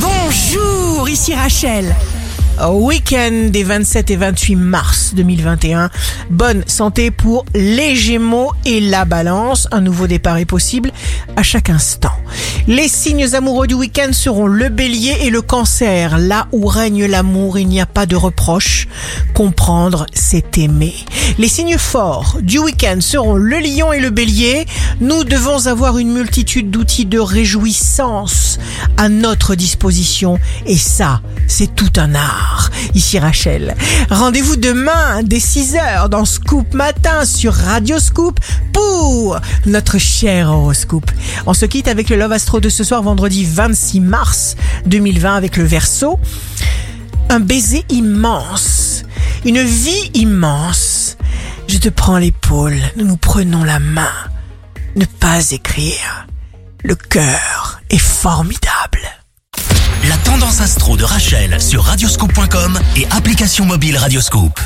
Bonjour, ici Rachel. Week-end des 27 et 28 mars 2021. Bonne santé pour les Gémeaux et la Balance. Un nouveau départ est possible à chaque instant. Les signes amoureux du week-end seront le bélier et le cancer. Là où règne l'amour, il n'y a pas de reproche. Comprendre, c'est aimer. Les signes forts du week-end seront le lion et le bélier. Nous devons avoir une multitude d'outils de réjouissance à notre disposition. Et ça, c'est tout un art. Ici Rachel. Rendez-vous demain dès 6h dans Scoop Matin sur Radio Scoop pour notre cher horoscope. On se quitte avec le Love Astro de ce soir vendredi 26 mars 2020 avec le Verseau. Un baiser immense. Une vie immense. Je te prends l'épaule. Nous nous prenons la main. Ne pas écrire. Le cœur est formidable. La tendance astro de Rachel sur radioscope.com et application mobile Radioscope.